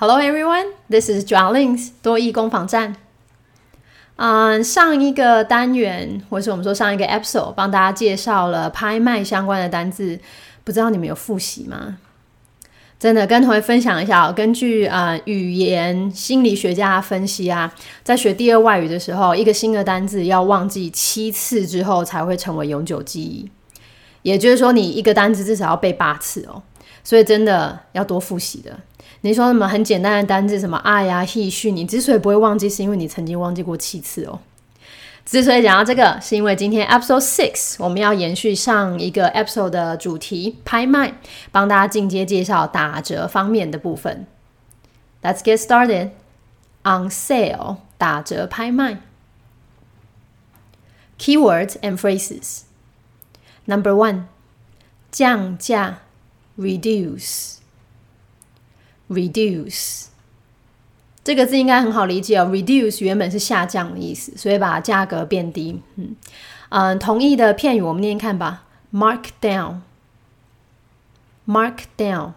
Hello everyone, this is Joanne 多益攻防站。嗯，上一个单元，或是我们说上一个 episode，帮大家介绍了拍卖相关的单字，不知道你们有复习吗？真的跟同学分享一下，根据啊语言心理学家分析啊，在学第二外语的时候，一个新的单字要忘记七次之后才会成为永久记忆，也就是说，你一个单字至少要背八次哦。所以真的要多复习的。你说什么很简单的单字，什么爱呀、he、she，你之所以不会忘记，是因为你曾经忘记过七次哦。之所以讲到这个，是因为今天 episode six 我们要延续上一个 episode 的主题拍卖，帮大家进阶介绍打折方面的部分。Let's get started. On sale 打折拍卖。Keywords and phrases. Number one 降价。Reduce reduce 这个字应该很好理解哦。reduce 原本是下降的意思，所以把价格变低。嗯嗯，同义的片语我们念看吧。mark down mark down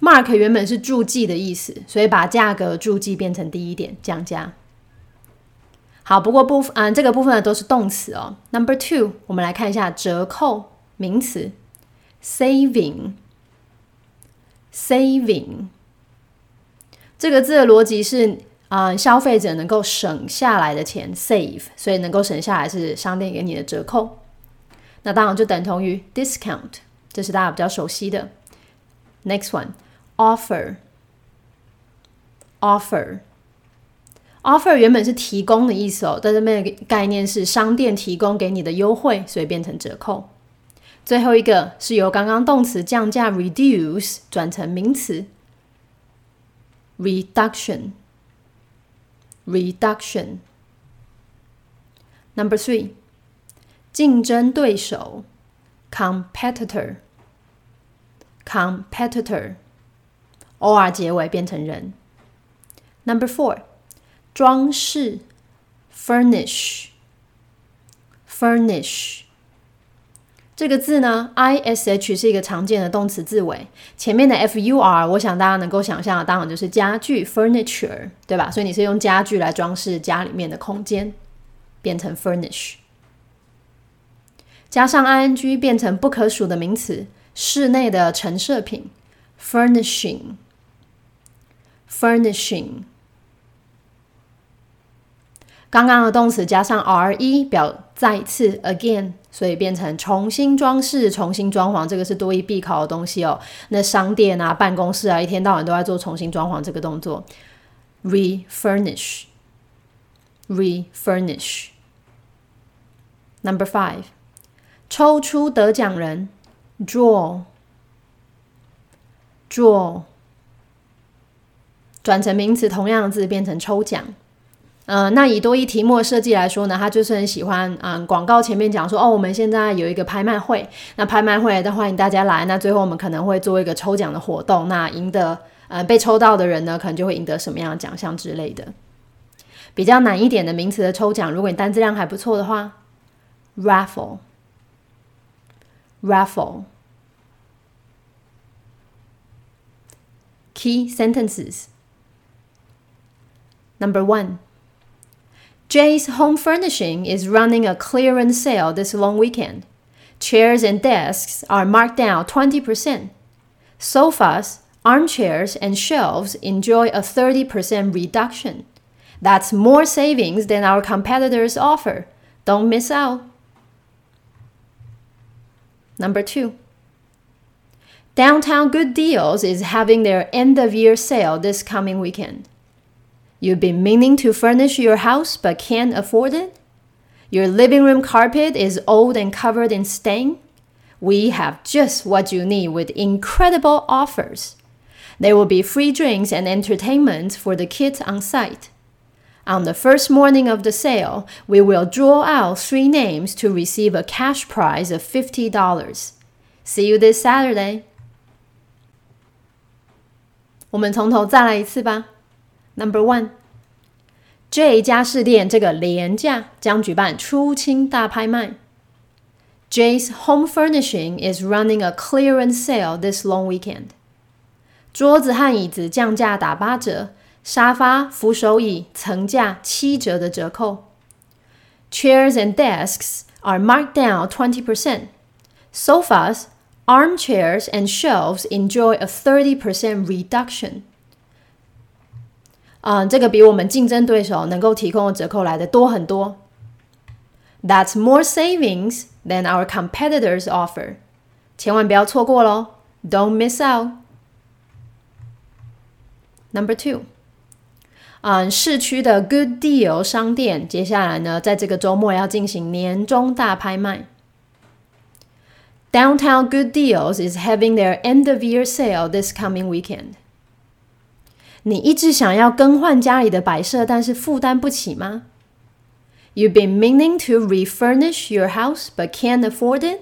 mark 原本是注记的意思，所以把价格注记变成低一点，降价。好，不过部分嗯这个部分呢都是动词哦。Number two，我们来看一下折扣名词 saving。Saving 这个字的逻辑是啊，消费者能够省下来的钱，save，所以能够省下来是商店给你的折扣。那当然就等同于 discount，这是大家比较熟悉的。Next one，offer，offer，offer 原本是提供的意思哦，在这边的概念是商店提供给你的优惠，所以变成折扣。最后一个是由刚刚动词降价 reduce 转成名词 reduction reduction。Number three，竞争对手 competitor competitor or 结尾变成人。Number four，装饰 furnish furnish。这个字呢，I S H 是一个常见的动词字尾，前面的 F U R，我想大家能够想象的，当然就是家具 furniture，对吧？所以你是用家具来装饰家里面的空间，变成 furnish，加上 I N G 变成不可数的名词，室内的陈设品 furnishing，furnishing。刚刚的动词加上 R E 表再次 again。所以变成重新装饰、重新装潢，这个是多一必考的东西哦。那商店啊、办公室啊，一天到晚都在做重新装潢这个动作。Refurnish，refurnish。Number five，抽出得奖人，draw，draw，转成名词，同样的字变成抽奖。嗯，那以多一题目的设计来说呢，他就是很喜欢，嗯，广告前面讲说，哦，我们现在有一个拍卖会，那拍卖会的欢迎大家来，那最后我们可能会做一个抽奖的活动，那赢得，呃，被抽到的人呢，可能就会赢得什么样的奖项之类的。比较难一点的名词的抽奖，如果你单字量还不错的话，raffle，raffle，key sentences，number one。Jay's Home Furnishing is running a clearance sale this long weekend. Chairs and desks are marked down 20%. Sofas, armchairs, and shelves enjoy a 30% reduction. That's more savings than our competitors offer. Don't miss out. Number two. Downtown Good Deals is having their end of year sale this coming weekend. You've been meaning to furnish your house but can't afford it? Your living room carpet is old and covered in stain? We have just what you need with incredible offers. There will be free drinks and entertainment for the kids on site. On the first morning of the sale, we will draw out three names to receive a cash prize of $50. See you this Saturday. 我们从头再来一次吧。 Number one，J 家饰店这个廉价将举办出清大拍卖。Jay's Home Furnishing is running a clearance sale this long weekend. 桌子和椅子降价打八折，沙发、扶手椅层价七折的折扣。Chairs and desks are marked down twenty percent. Sofas, armchairs, and shelves enjoy a thirty percent reduction. 嗯，这个比我们竞争对手能够提供的折扣来的多很多。That's more savings than our competitors offer. 千万不要错过喽！Don't miss out. Number two，嗯，市区的 Good Deal 商店接下来呢，在这个周末要进行年终大拍卖。Downtown Good Deals is having their end of year sale this coming weekend. 你一直想要更换家里的摆设，但是负担不起吗？You've been meaning to refurnish your house but can't afford it.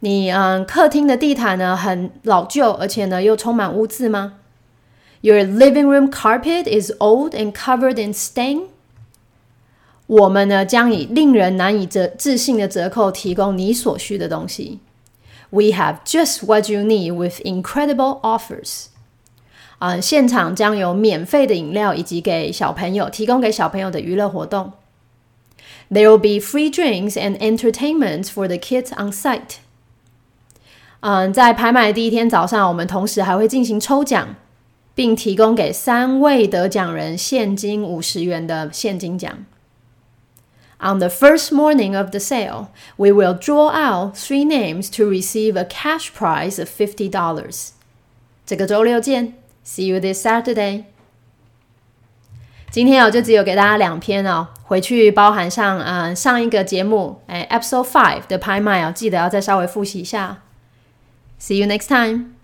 你嗯，客厅的地毯呢很老旧，而且呢又充满污渍吗？Your living room carpet is old and covered in stain. 我们呢将以令人难以折置信的折扣提供你所需的东西。We have just what you need with incredible offers. 嗯，现场将有免费的饮料，以及给小朋友提供给小朋友的娱乐活动。There will be free drinks and entertainment for the kids on site。嗯，在拍卖的第一天早上，我们同时还会进行抽奖，并提供给三位得奖人现金五十元的现金奖。On the first morning of the sale, we will draw out three names to receive a cash prize of fifty dollars。这个周六见。See you this Saturday。今天哦，就只有给大家两篇哦，回去包含上呃上一个节目哎 Episode Five 的拍卖哦，记得要再稍微复习一下。See you next time.